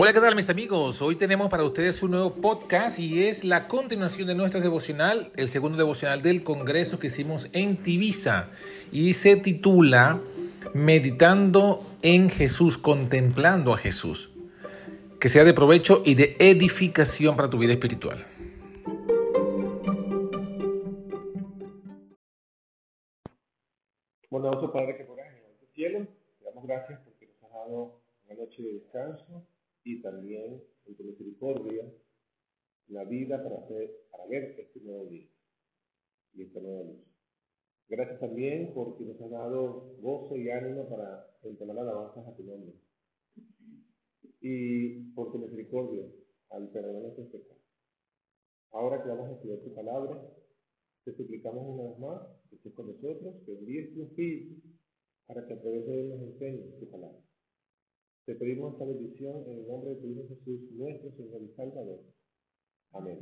Hola, ¿qué tal mis amigos? Hoy tenemos para ustedes un nuevo podcast y es la continuación de nuestra devocional, el segundo devocional del Congreso que hicimos en Tibisa y se titula Meditando en Jesús, contemplando a Jesús. Que sea de provecho y de edificación para tu vida espiritual. También porque nos has dado gozo y ánimo para entonar alabanzas a tu nombre. Y por tu misericordia al perdonar nuestros pecados. Ahora que vamos a estudiar tu palabra, te suplicamos una vez más que estés con nosotros, que envíes tu Espíritu para que a través de él nos enseñes tu palabra. Te pedimos esta bendición en el nombre de tu Hijo Jesús, nuestro Señor y Salvador. Amén.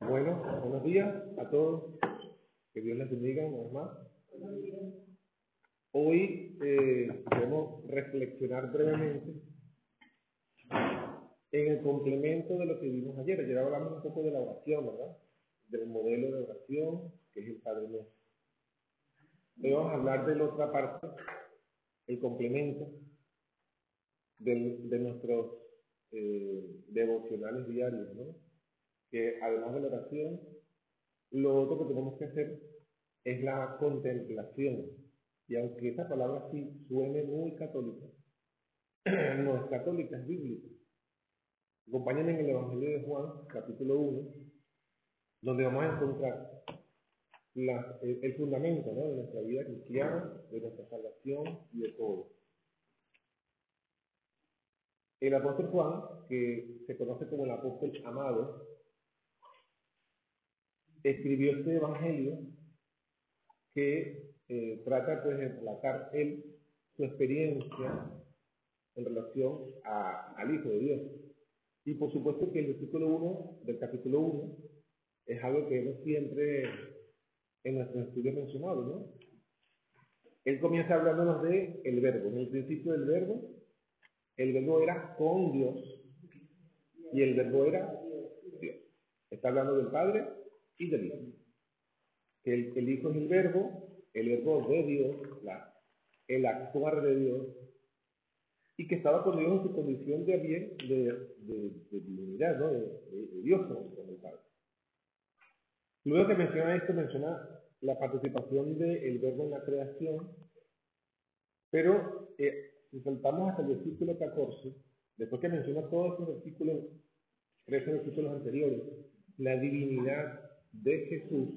Bueno, buenos días a todos. Que Dios les bendiga una vez más. Hoy eh, queremos reflexionar brevemente en el complemento de lo que vimos ayer. Ayer hablamos un poco de la oración, ¿verdad? Del modelo de oración, que es el Padre Nuestro. Hoy vamos a hablar de la otra parte, el complemento del, de nuestros eh, devocionales diarios, ¿no? Que además de la oración, lo otro que tenemos que hacer es la contemplación. Y aunque esa palabra sí suene muy católica, no es católica, es bíblica. Acompáñenme en el Evangelio de Juan, capítulo 1, donde vamos a encontrar el, fundamento de nuestra vida cristiana, de nuestra salvación y de todo. El apóstol Juan, que se conoce como el apóstol amado, escribió este evangelio que eh, trata pues, de relatar él su experiencia en relación al Hijo de Dios. Y por supuesto que el versículo 1 del capítulo 1 es algo que hemos siempre en nuestros estudios mencionado, ¿no? Él comienza hablándonos de el verbo. En el principio del verbo, el verbo era con Dios y el verbo era Dios. Está hablando del Padre y del Hijo. Que el, el, Hijo es el verbo, el verbo de Dios, la, el actuar de Dios, y que estaba con Dios en su condición de bien, de, de, de divinidad, ¿no? de, de Dios con, con, el Padre. Luego que menciona esto, menciona la participación del verbo en la creación, pero eh, si saltamos hasta el versículo 14, después que menciona todos estos versículos, 13 versículos anteriores, la divinidad de Jesús,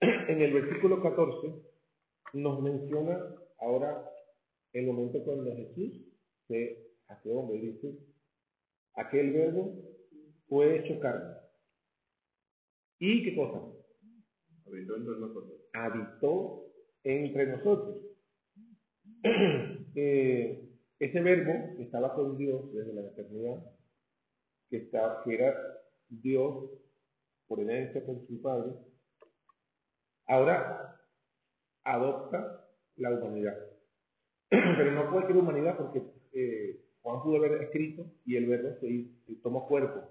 en el versículo 14 nos menciona ahora el momento cuando Jesús se hace hombre, dice, aquel verbo fue hecho carne. ¿Y qué cosa? Habitó entre nosotros. Habitó entre nosotros. eh, ese verbo que estaba con Dios desde la eternidad, que, está, que era Dios por herencia con su padre, ahora adopta la humanidad. Pero no cualquier humanidad porque eh, Juan pudo haber escrito y el verbo se, se tomó cuerpo.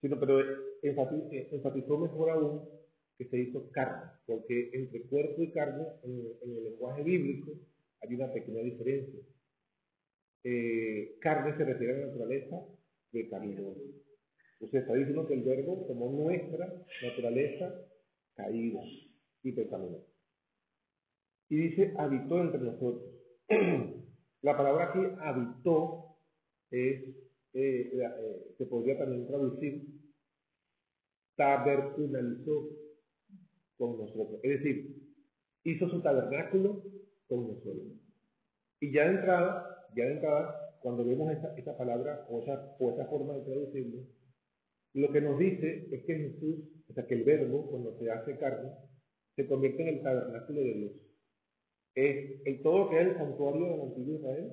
Sino, pero enfatizó mejor aún que se hizo carne, porque entre cuerpo y carne en, el lenguaje bíblico hay una pequeña diferencia. Eh, carne se refiere a la naturaleza pecaminosa. Usted está diciendo que el verbo tomó nuestra naturaleza caída y pecaminosa. Y dice, habitó entre nosotros. la palabra aquí, habitó, es, eh, eh, se podría también traducir, tabernalizó con nosotros. Es decir, hizo su tabernáculo con nosotros. Y ya de entrada, ya de entrada, cuando vemos esa, esa palabra o esa, o esa forma de traducirlo, lo que nos dice es que Jesús, o sea, que el verbo, cuando se hace carne, se convierte en el tabernáculo de Dios. Es el, todo lo que es el santuario del antiguo Israel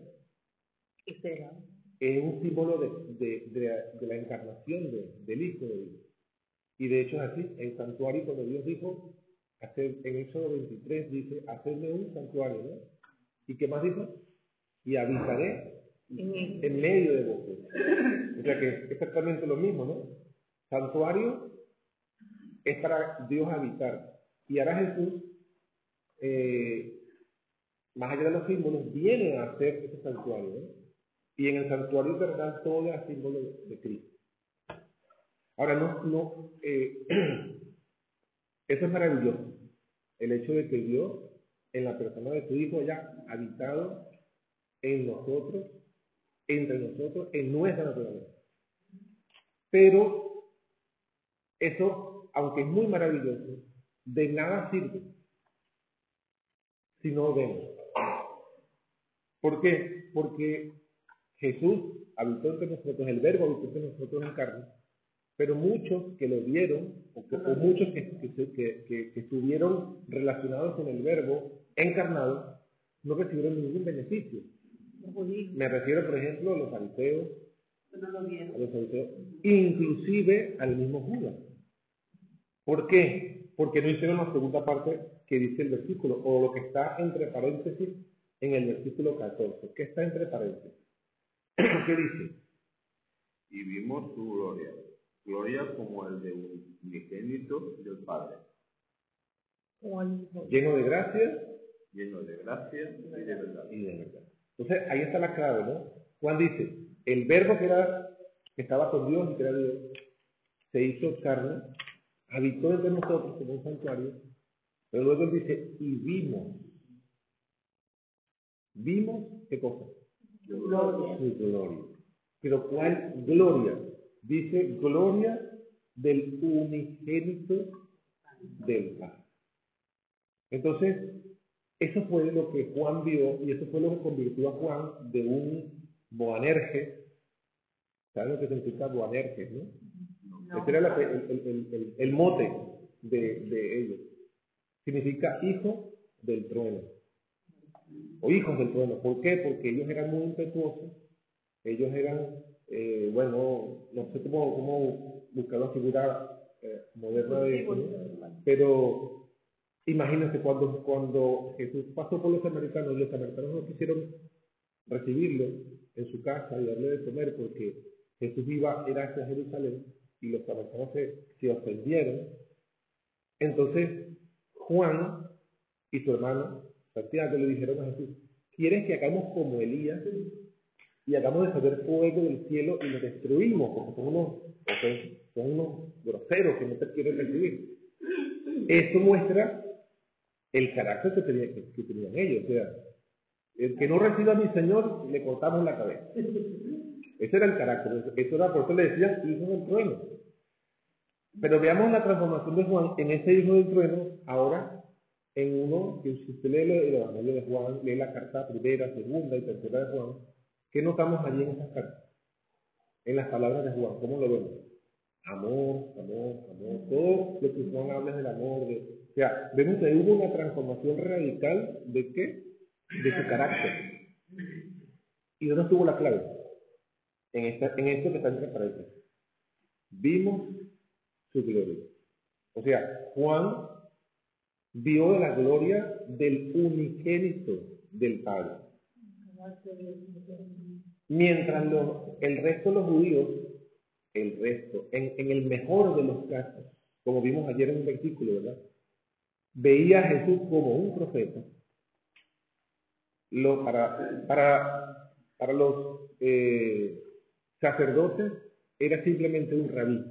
es un símbolo de, de, la encarnación del Hijo de Dios. Y de hecho es así, el santuario cuando Dios dijo, hacer, en Éxodo 23 dice, hacerme un santuario, ¿no? ¿Y qué más dijo? Y habitaré en medio de vosotros. O sea que es exactamente lo mismo, ¿no? Santuario es para Dios habitar. Y ahora Jesús, eh, más allá de los símbolos, viene a hacer ese santuario. Y en el santuario terrenal todo es símbolo de Cristo. Ahora, no, no, eh, eso es maravilloso. El hecho de que Dios, en la persona de su Hijo, haya habitado en nosotros, entre nosotros, en nuestra naturaleza. Pero eso, aunque es muy maravilloso, de nada sirve si no vemos. ¿Por qué? Porque Jesús habitó entre nosotros, el verbo habitó entre nosotros en carne, pero muchos que lo vieron, o, muchos que, estuvieron relacionados con el verbo encarnado, no recibieron ningún beneficio. Me refiero, por ejemplo, a los fariseos, a los fariseos, inclusive al mismo Judas. ¿Por qué? Porque no hicieron la segunda parte que dice el versículo, o lo que está entre paréntesis en el versículo 14. ¿Qué está entre paréntesis? ¿Qué dice? Y vimos su gloria, gloria como el de un unigénito del Padre. Lleno de gracia. Lleno de gracia y de verdad. Y de verdad. Entonces, ahí está la clave, ¿no? Juan dice, el verbo que, era, que estaba con Dios y que era Dios, se hizo carne, habitó entre nosotros como un santuario, pero luego él dice, y vimos. ¿Vimos qué cosa? Gloria. Su gloria. Pero ¿cuál gloria? Dice gloria del unigénito del Padre. Entonces, eso fue lo que Juan vio y eso fue lo que convirtió a Juan de un Boanerges. ¿Saben lo que significa Boanerges, no? Ese era el, mote de, de ellos. Significa hijo del trueno o hijos del trueno. ¿Por qué? Porque ellos eran muy impetuosos, ellos eran, eh, bueno, no sé cómo, cómo buscar la figura eh, moderna de eso, pero imagínense cuando, cuando Jesús pasó por los samaritanos y los samaritanos no quisieron recibirlo en su casa y darle de comer porque Jesús iba, era hacia Jerusalén y los samaritanos se, se ofendieron. Entonces Juan y su hermano Santiago le dijeron a Jesús, ¿quieres que hagamos como Elías y hagamos descender fuego del cielo y lo destruimos? Porque son unos, son unos groseros que no te quieren recibir. Esto muestra el carácter que, tenían ellos. O sea, el que no reciba a mi Señor, le cortamos la cabeza. Ese era el carácter. Eso era por eso le decían hijo del trueno. Pero veamos la transformación de Juan en ese hijo del trueno, ahora en uno, que si usted lee el Evangelio de Juan, lee la carta primera, segunda y tercera de Juan, ¿qué notamos allí en esas cartas? En las palabras de Juan, ¿cómo lo vemos? Amor, amor, amor, todo lo que Juan habla es del amor, o sea, vemos que hubo una transformación radical de qué? De su carácter. ¿Y dónde estuvo la clave? En, esta, en esto que está entre paréntesis. Vimos su gloria. O sea, Juan vio la gloria del unigénito del Padre. Mientras el resto de los judíos, el resto, en, en, el mejor de los casos, como vimos ayer en un versículo, ¿verdad? Veía a Jesús como un profeta. Lo, para, para, para los eh, sacerdotes era simplemente un rabí.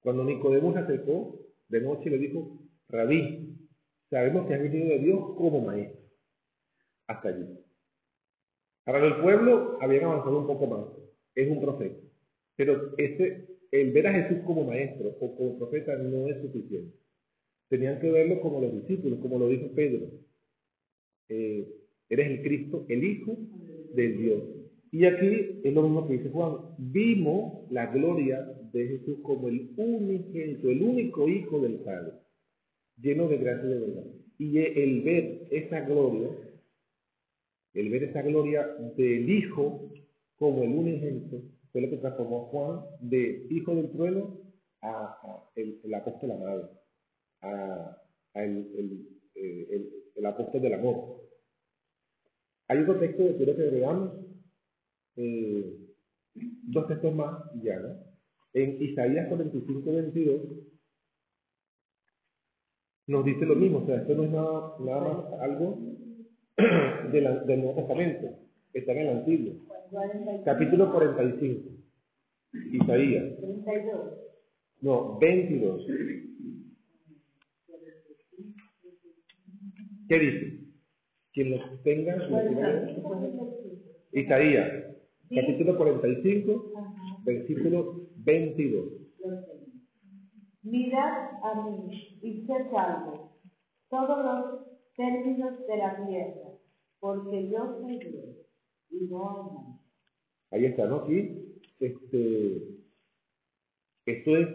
Cuando Nicodemo se acercó de noche le dijo, rabí, Sabemos que ha venido de Dios como maestro. Hasta allí. Para el pueblo habían avanzado un poco más. Es un profeta. Pero ese, el ver a Jesús como maestro o como profeta no es suficiente. Tenían que verlo como los discípulos, como lo dijo Pedro. Eh, eres el Cristo, el Hijo del Dios. Y aquí es lo mismo que dice Juan. Vimos la gloria de Jesús como el único, el único Hijo del Padre lleno de gracia y de verdad. Y el ver esa gloria, el ver esa gloria del Hijo como el unigénito, fue lo que transformó a Juan de hijo del trueno a, el, apóstol amado, a, el, el, el, apóstol del amor. Hay otro texto que quiero que veamos, eh, dos textos más ya, ¿no? En Isaías 45, 22, nos dice lo mismo, o sea, esto no es nada, nada más algo del, del Nuevo Testamento, está en el Antiguo. Capítulo 45, Isaías. 32. No, 22. ¿Qué dice? Quien los tenga. Isaías, capítulo 45, versículo 22. Mirad a mí y sed salvos, todos los términos de la tierra, porque yo soy Dios y no Ahí está, ¿no? Aquí, este, esto es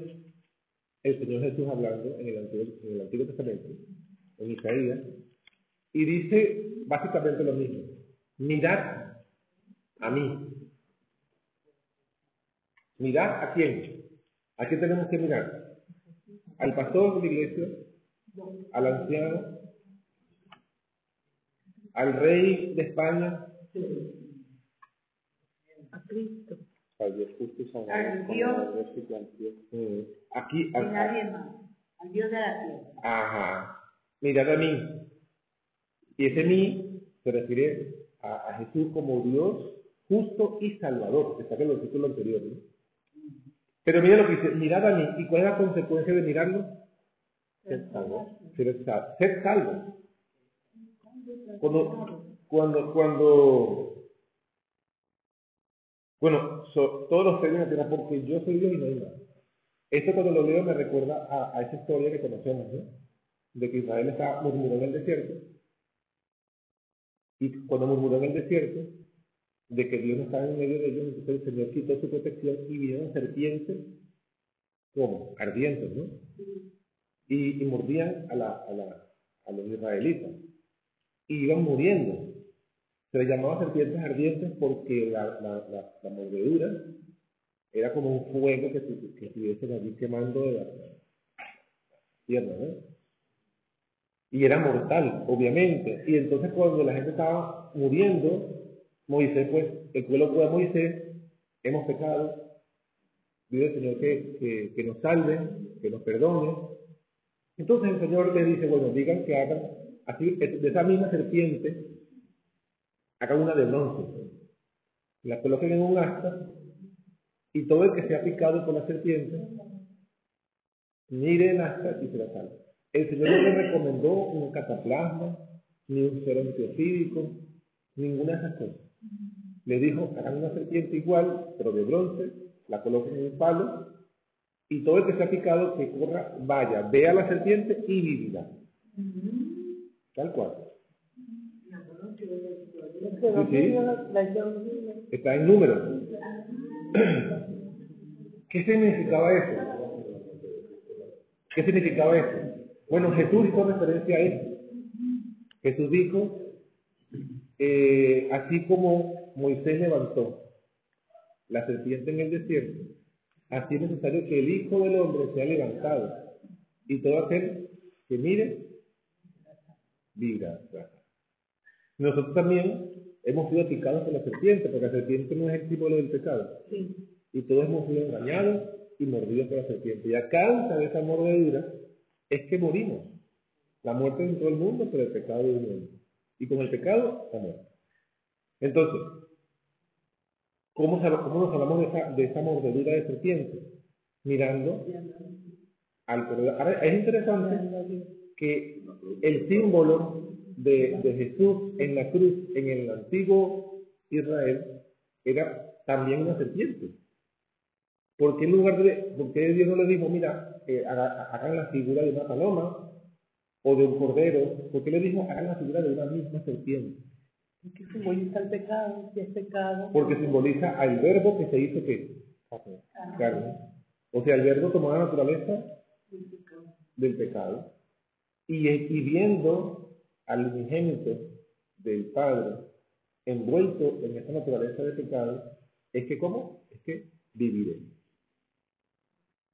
el Señor Jesús hablando en el Antiguo, en el Antiguo Testamento, en Isaías, y dice básicamente lo mismo. Mirad a mí. Mirad a quién. ¿A quién tenemos que mirar? Al pastor de la iglesia, al anciano, al rey de España, a Cristo, al Dios justo al Dios, mm. aquí, al, nadie más, al Dios de la tierra. Ajá, mirad a mí. Y ese mí se refiere a, a Jesús como Dios justo y salvador, que está en el título anterior, ¿no? Pero mira lo que dice, mirad a mí. ¿Y cuál es la consecuencia de mirarlo? Ser salvo. Ser, salvo. Cuando, cuando, cuando, bueno, todos los términos tierra porque yo soy Dios y no hay más. Esto cuando lo leo me recuerda a, a esa historia que conocemos, ¿no? De que Israel está murmurando en el desierto. Y cuando murmuró en el desierto, de que Dios estaba en medio de ellos, entonces el Señor quitó su protección y vinieron serpientes, como ardientes, ¿no? Y, y mordían a, la, a, la, a los israelitas. Y iban muriendo. Se les llamaba serpientes ardientes porque la, la, la, mordedura era como un fuego que, que estuviesen allí quemando de la tierra, ¿no? Y era mortal, obviamente. Y entonces cuando la gente estaba muriendo, Moisés, pues, el pueblo fue a Moisés, hemos pecado, pide el Señor que, que, nos salve, que nos perdone. Entonces el Señor le dice, bueno, digan que hagan, así, de esa misma serpiente, hagan una de bronce, la coloquen en un asta, y todo el que sea picado por la serpiente, mire el asta y se la salve. El Señor no le recomendó un cataplasma, ni un cero antiofídico, ninguna de esas cosas le dijo, hagan una serpiente igual, pero de bronce, la coloquen en un palo, y todo el que se ha picado, que corra, vaya, vea la serpiente y vivirá. Tal cual. Está en número. ¿Qué significaba eso? ¿Qué significaba eso? Bueno, Jesús hizo referencia a eso. Jesús dijo, eh, así como Moisés levantó la serpiente en el desierto, así es necesario que el Hijo del Hombre sea levantado y todo aquel que mire, viva. Nosotros también hemos sido picados por la serpiente, porque la serpiente no es el símbolo del pecado. Y todos hemos sido engañados y mordidos por la serpiente. Y a causa de esa mordedura es que morimos. La muerte entró el mundo por el pecado del mundo y con el pecado, amor. Entonces, ¿cómo, nos hablamos de esa, de esa mordedura de serpiente? Mirando al. Ahora, es interesante que el símbolo de, de Jesús en la cruz, en el antiguo Israel, era también una serpiente. porque en lugar de, porque Dios no le dijo, mira, eh, hagan la figura de una paloma o de un cordero, porque le dijo, hagan la figura de una misma serpiente. ¿Qué simboliza el pecado? ¿Qué es pecado? Porque simboliza al verbo que se hizo que carne. O sea, el verbo tomó la naturaleza del pecado. y, y viendo al unigénito del Padre envuelto en esa naturaleza de pecado, es que ¿cómo? Es que viviré.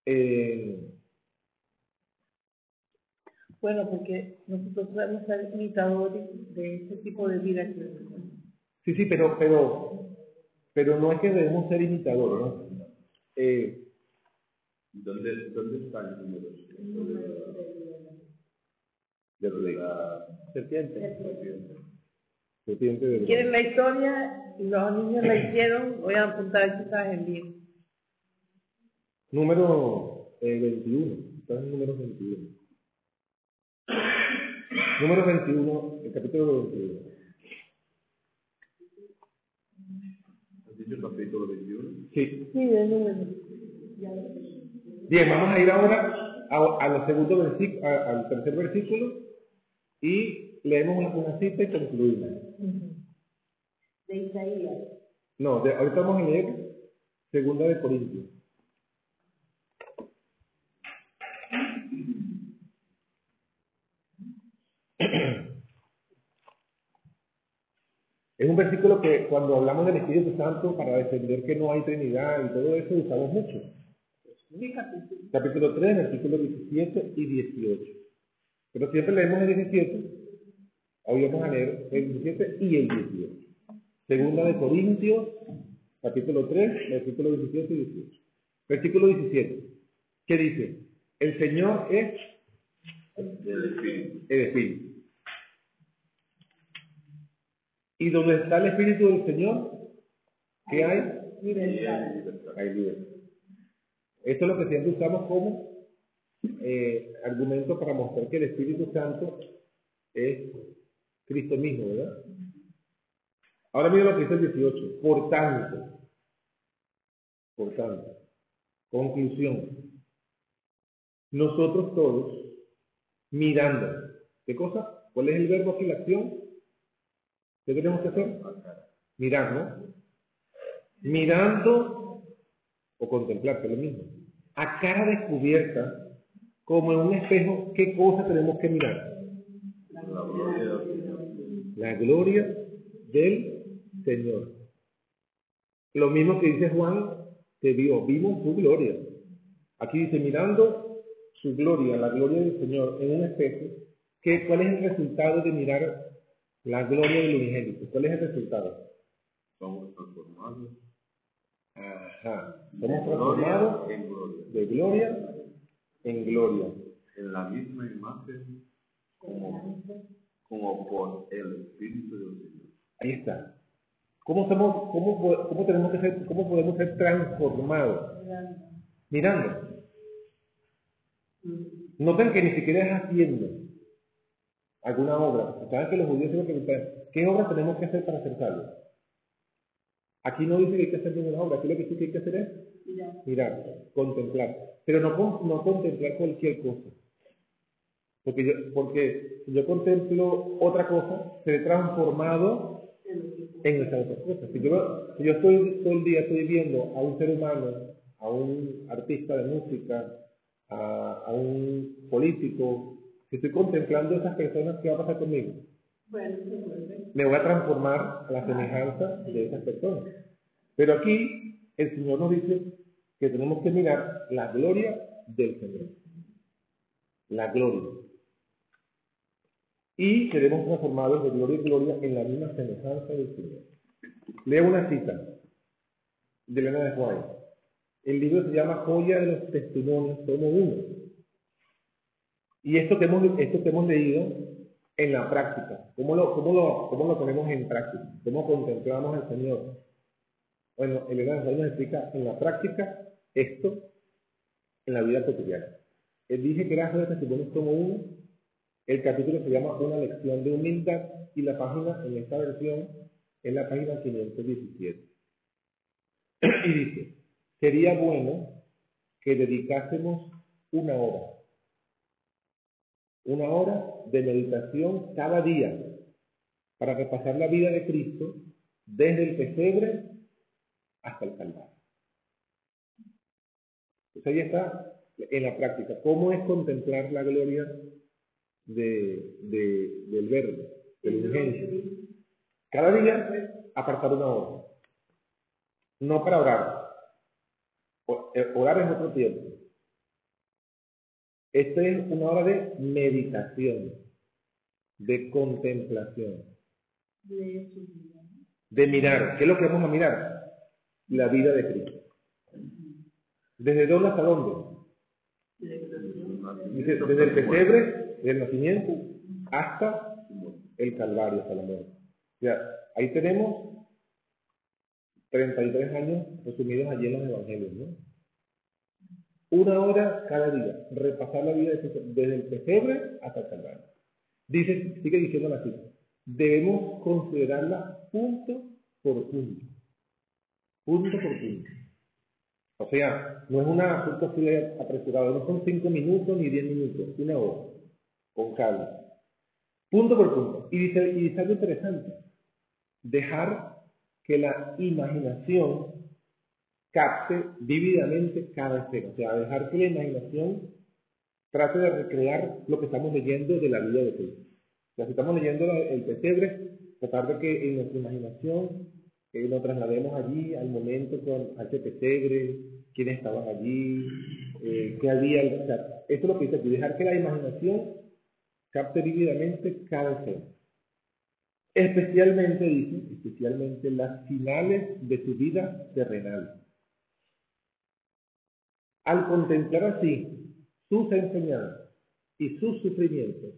Eh, Bueno, porque nosotros podemos ser imitadores de ese tipo de vida que sí, sí, pero, pero, pero no es que debemos ser imitadores, ¿no? Eh, ¿Dónde, ¿Dónde está el número? de la serpiente. Serpiente de ¿Quieren la historia? Los niños la hicieron, voy a apuntar quizás en libro. Número eh, 21. Está en el número 21. Número 21, el capítulo 21. ¿Has dicho el capítulo 21? Sí. Sí, el número. Bien, vamos a ir ahora a, a los segundos versículos, al tercer versículo y leemos una, una cita y concluimos. de Isaías. No, de- ahorita vamos a leer segunda de Corintios. Es un versículo que cuando hablamos del Espíritu Santo para defender que no hay Trinidad y todo eso usamos mucho. Capítulo 3, versículos 17 y 18. Pero siempre leemos el 17, hoy vamos a leer el 17 y el 18. Segunda de Corintios, capítulo 3, versículo 17 y 18. Versículo 17, ¿qué dice? El Señor es El Espíritu. el Espíritu. Y donde está el Espíritu del Señor, ¿qué hay? Libertad. Hay libertad. Esto es lo que siempre usamos como eh, argumento para mostrar que el Espíritu Santo es Cristo mismo, ¿verdad? Ahora mira lo que dice el 18. Por tanto, por tanto, conclusión, nosotros todos mirando, ¿qué cosa? ¿Cuál es el verbo aquí, la acción? ¿Qué tenemos que hacer? Mirar, ¿no? Mirando o contemplar, que lo mismo. A cara descubierta, como en un espejo, ¿qué cosa tenemos que mirar? La gloria del Señor. Lo mismo que dice Juan, que vio, vimos su gloria. Aquí dice, mirando su gloria, la gloria del Señor en un espejo, ¿qué, ¿cuál es el resultado de mirar la gloria del unigénito? ¿Cuál es el resultado? Somos transformados Ajá. Somos transformados en gloria. de gloria en gloria. En la misma imagen como, como por el Espíritu del Señor. Ahí está. ¿Cómo, somos, cómo, cómo tenemos que ser, cómo podemos ser transformados? Mirando. Noten que ni siquiera es haciendo alguna obra. Saben que los judíos siempre preguntan, ¿qué obra tenemos que hacer para ser salvos? Aquí no dice que hay que hacer ninguna obra, aquí lo que sí que hay que hacer es mirar, contemplar. Pero no, no contemplar cualquier cosa. Porque yo, porque si yo contemplo otra cosa, seré transformado en esa otra cosa. Si yo, si yo estoy todo el día estoy viendo a un ser humano, a un artista de música, a, a un político, si estoy contemplando a esas personas, ¿qué va a pasar conmigo? Me voy a transformar a la semejanza de esas personas. Pero aquí el Señor nos dice que tenemos que mirar la gloria del Señor. La gloria. Y seremos transformados de gloria en gloria en la misma semejanza del Señor. Leo una cita de Elena de Juárez. El libro se llama Joya de los Testimonios, tomo uno. Y esto que hemos, esto que hemos leído en la práctica, ¿cómo lo, cómo, lo, ¿cómo lo ponemos en práctica? ¿Cómo contemplamos al Señor? Bueno, de Juárez nos explica en la práctica esto en la vida cotidiana. Él dije que era de Testimonios, tomo uno. El capítulo se llama Una lección de humildad y la página en esta versión es la página 517. y dice, sería bueno que dedicásemos una hora, una hora de meditación cada día para repasar la vida de Cristo desde el pesebre hasta el Calvario. Pues ahí está en la práctica. ¿Cómo es contemplar la gloria de, de- del verbo, de la urgencia. Cada día apartar una hora. No para orar. Eh, Orar es otro tiempo. Esta es una hora de meditación, de contemplación, de mirar. ¿Qué es lo que vamos a mirar? La vida de Cristo. ¿Desde dónde hasta dónde? Dice, desde el pesebre, desde el nacimiento, hasta el Calvario, hasta la muerte. O sea, ahí tenemos 33 años resumidos allí en los evangelios, ¿no? Una hora cada día, repasar la vida desde el pesebre hasta el Calvario. Dice, sigue diciendo así, debemos considerarla punto por punto. Punto por punto. O sea, no es un asunto así apresurado, no son cinco minutos ni diez minutos, una hora, con calma. Punto por punto. Y dice, y dice algo interesante, dejar que la imaginación capte vívidamente cada escena. O sea, dejar que la imaginación trate de recrear lo que estamos leyendo de la vida de Cristo. O sea, si estamos leyendo el pesebre, tratar de que en nuestra imaginación eh, nos traslademos allí al momento con ese pesebre, quiénes estaban allí, eh, qué había. O sea, eso es lo que dice aquí, dejar que la imaginación capte vívidamente cada escena. Especialmente, dice, especialmente las finales de su vida terrenal. Al contemplar así sus enseñanzas y sus sufrimientos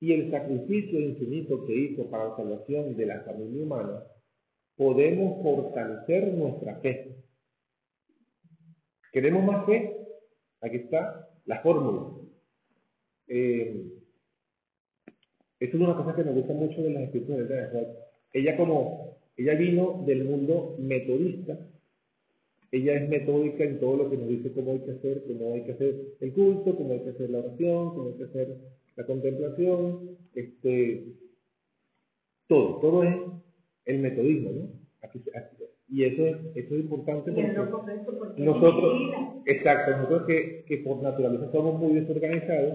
y el sacrificio infinito que hizo para la salvación de la familia humana, podemos fortalecer nuestra fe. ¿Queremos más fe? Aquí está la fórmula. Eh, es una cosa que me gusta mucho de las escrituras de. Ella como, ella vino del mundo metodista, ella es metódica en todo lo que nos dice cómo hay que hacer, cómo hay que hacer el culto, cómo hay que hacer la oración, cómo hay que hacer la contemplación, este, todo, todo es el metodismo, ¿no? Aquí- aquí- y eso es, eso es importante porque nosotros, exacto, nosotros que, que por naturaleza somos muy desorganizados,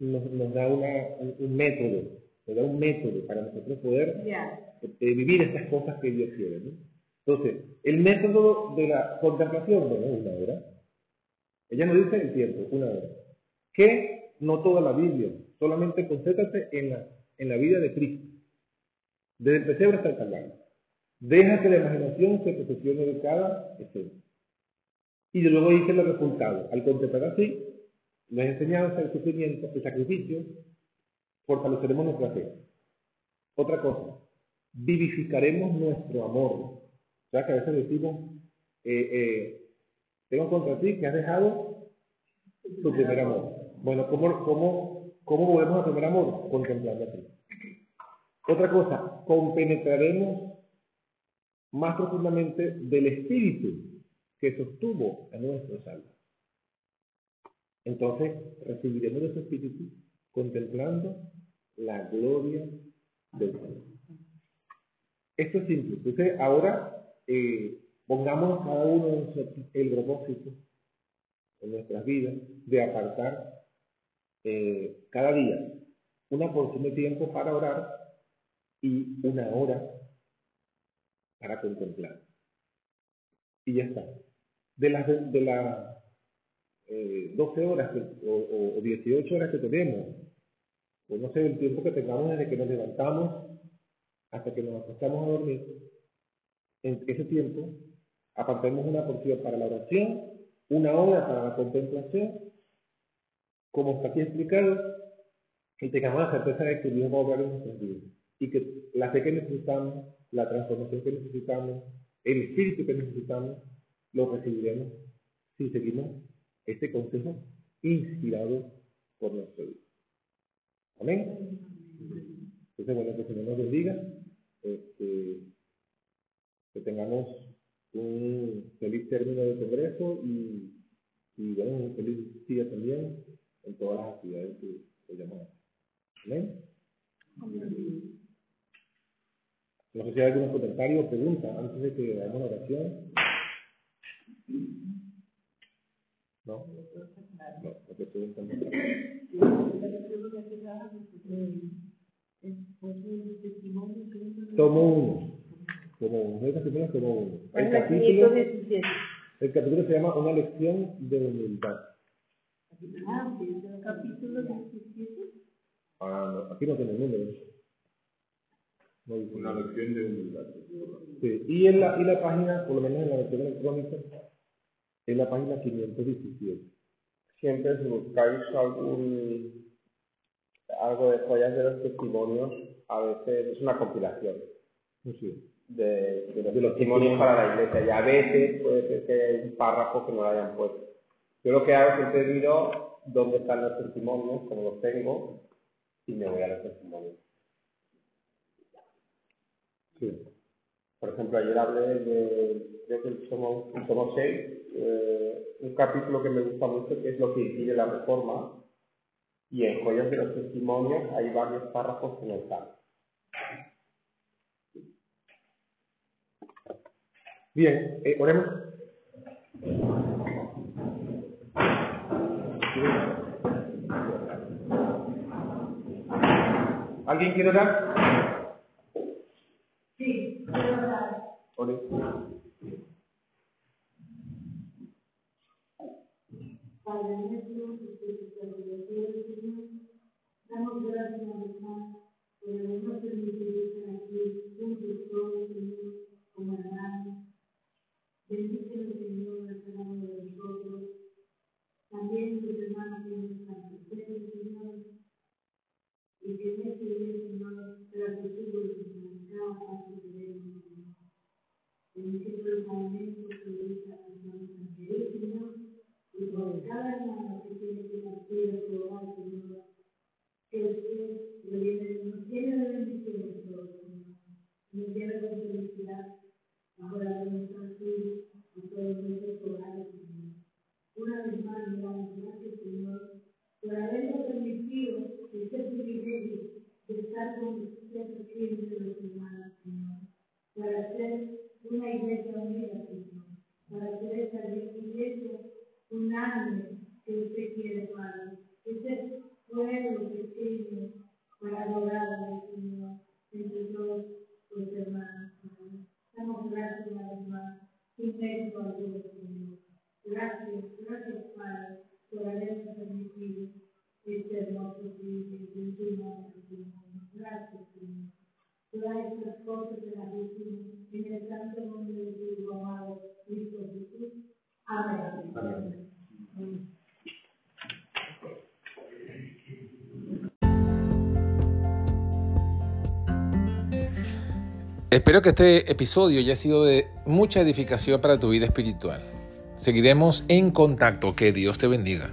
nos, nos da una, un, un método, nos da un método para nosotros poder eh, vivir estas cosas que Dios quiere. ¿no? Entonces, el método de la contemplación, bueno, una hora. Ella nos dice el tiempo, una hora. Que no toda la Biblia, solamente concéntrate en la, en la vida de Cristo. Desde el pesebre hasta el Calvario. Deja que la imaginación se posesione de cada escena. Y luego dice los resultados. Al contemplar así, las enseñanzas, el sufrimiento, el sacrificio, fortaleceremos nuestra fe. Otra cosa, vivificaremos nuestro amor. O sea que a veces decimos, eh, eh, tengo contra ti que has dejado tu primer amor. Bueno, ¿cómo, cómo, cómo volvemos a primer amor? Contemplando a Cristo. Otra cosa, compenetraremos más profundamente del espíritu que sostuvo a nuestros almas. Entonces, recibiremos ese espíritu contemplando la gloria del Señor. Esto es simple. Entonces, ahora eh, pongamos cada uno el propósito en nuestras vidas de apartar eh, cada día una porción de tiempo para orar y una hora para contemplar. Y ya está. De las, de las eh, 12 horas que- o, o- o 18 horas que tenemos, o no sé, el tiempo que tengamos desde que nos levantamos hasta que nos acostamos a dormir, en ese tiempo apartemos una porción para la oración, una hora para la contemplación, como está aquí explicado, y tengamos la certeza de que Dios va a obrar en nuestras vidas y que la fe que necesitamos, la transformación que necesitamos, el espíritu que necesitamos, lo recibiremos si seguimos este consejo inspirado por nuestro Dios. Amén. Entonces, bueno, que el Señor nos bendiga, este, que tengamos un feliz término de congreso y, y bueno, un feliz día también en todas las actividades que que llamamos. Amén. No sé si hay algún comentario o pregunta antes de que hagamos la oración. No, no, no te preguntan. que- Tomo uno. Testimonios, tomo uno. El capítulo, 517. el capítulo se llama Una lección de humildad. Ah, sí, capítulo 17. Ah, no, aquí no tiene número. No dice Una lección de humildad. Sí, y, en la, y la página, por lo menos en la versión electrónica, es la página 517. Siempre si buscáis algún algo de joyas de los testimonios, a veces es una compilación Sí. De, de los testimonios para la iglesia y a veces puede ser que hay un párrafo que no lo hayan puesto. Yo lo que hago es siempre miro dónde están los testimonios, como los tengo, y me voy a los testimonios. Sí. Por ejemplo, ayer hablé de, creo que somos, somos seis, eh, un capítulo que me gusta mucho que es lo que impide la reforma, y en Joyas de los Testimonios hay varios párrafos que no están. Bien, eh, oremos. ¿Alguien quiere orar? Sí, quiero orar. Ore. Padre nuestro, que estás en cielos, Señor, damos gracias vez más por habernos permitido estar aquí juntos todos, como hermanos. Bendícelo, Señor, a cada uno de nosotros. También los hermanos que nos están presentes, Señor. Y que en este día, Señor, posible que cada paso que demos, Señor. Bendiciendo los alimentos que vamos a ingerir, Señor. Y por cada hermano que tiene que partir a su hogar, Señor, que usted lo llene, nos llene de bendiciones Señor. Nos llene de felicidad, ahora nuestra aquí, a todos nuestros hogares, Señor. Una vez más, le damos gracias, Señor, por habernos permitido este privilegio de estar con usted aquí entre los hermanos, Señor. Para hacer una iglesia unida, Señor. Para hacer esta iglesia unánime Espero que este episodio haya sido de mucha edificación para tu vida espiritual. Seguiremos en contacto. Que Dios te bendiga.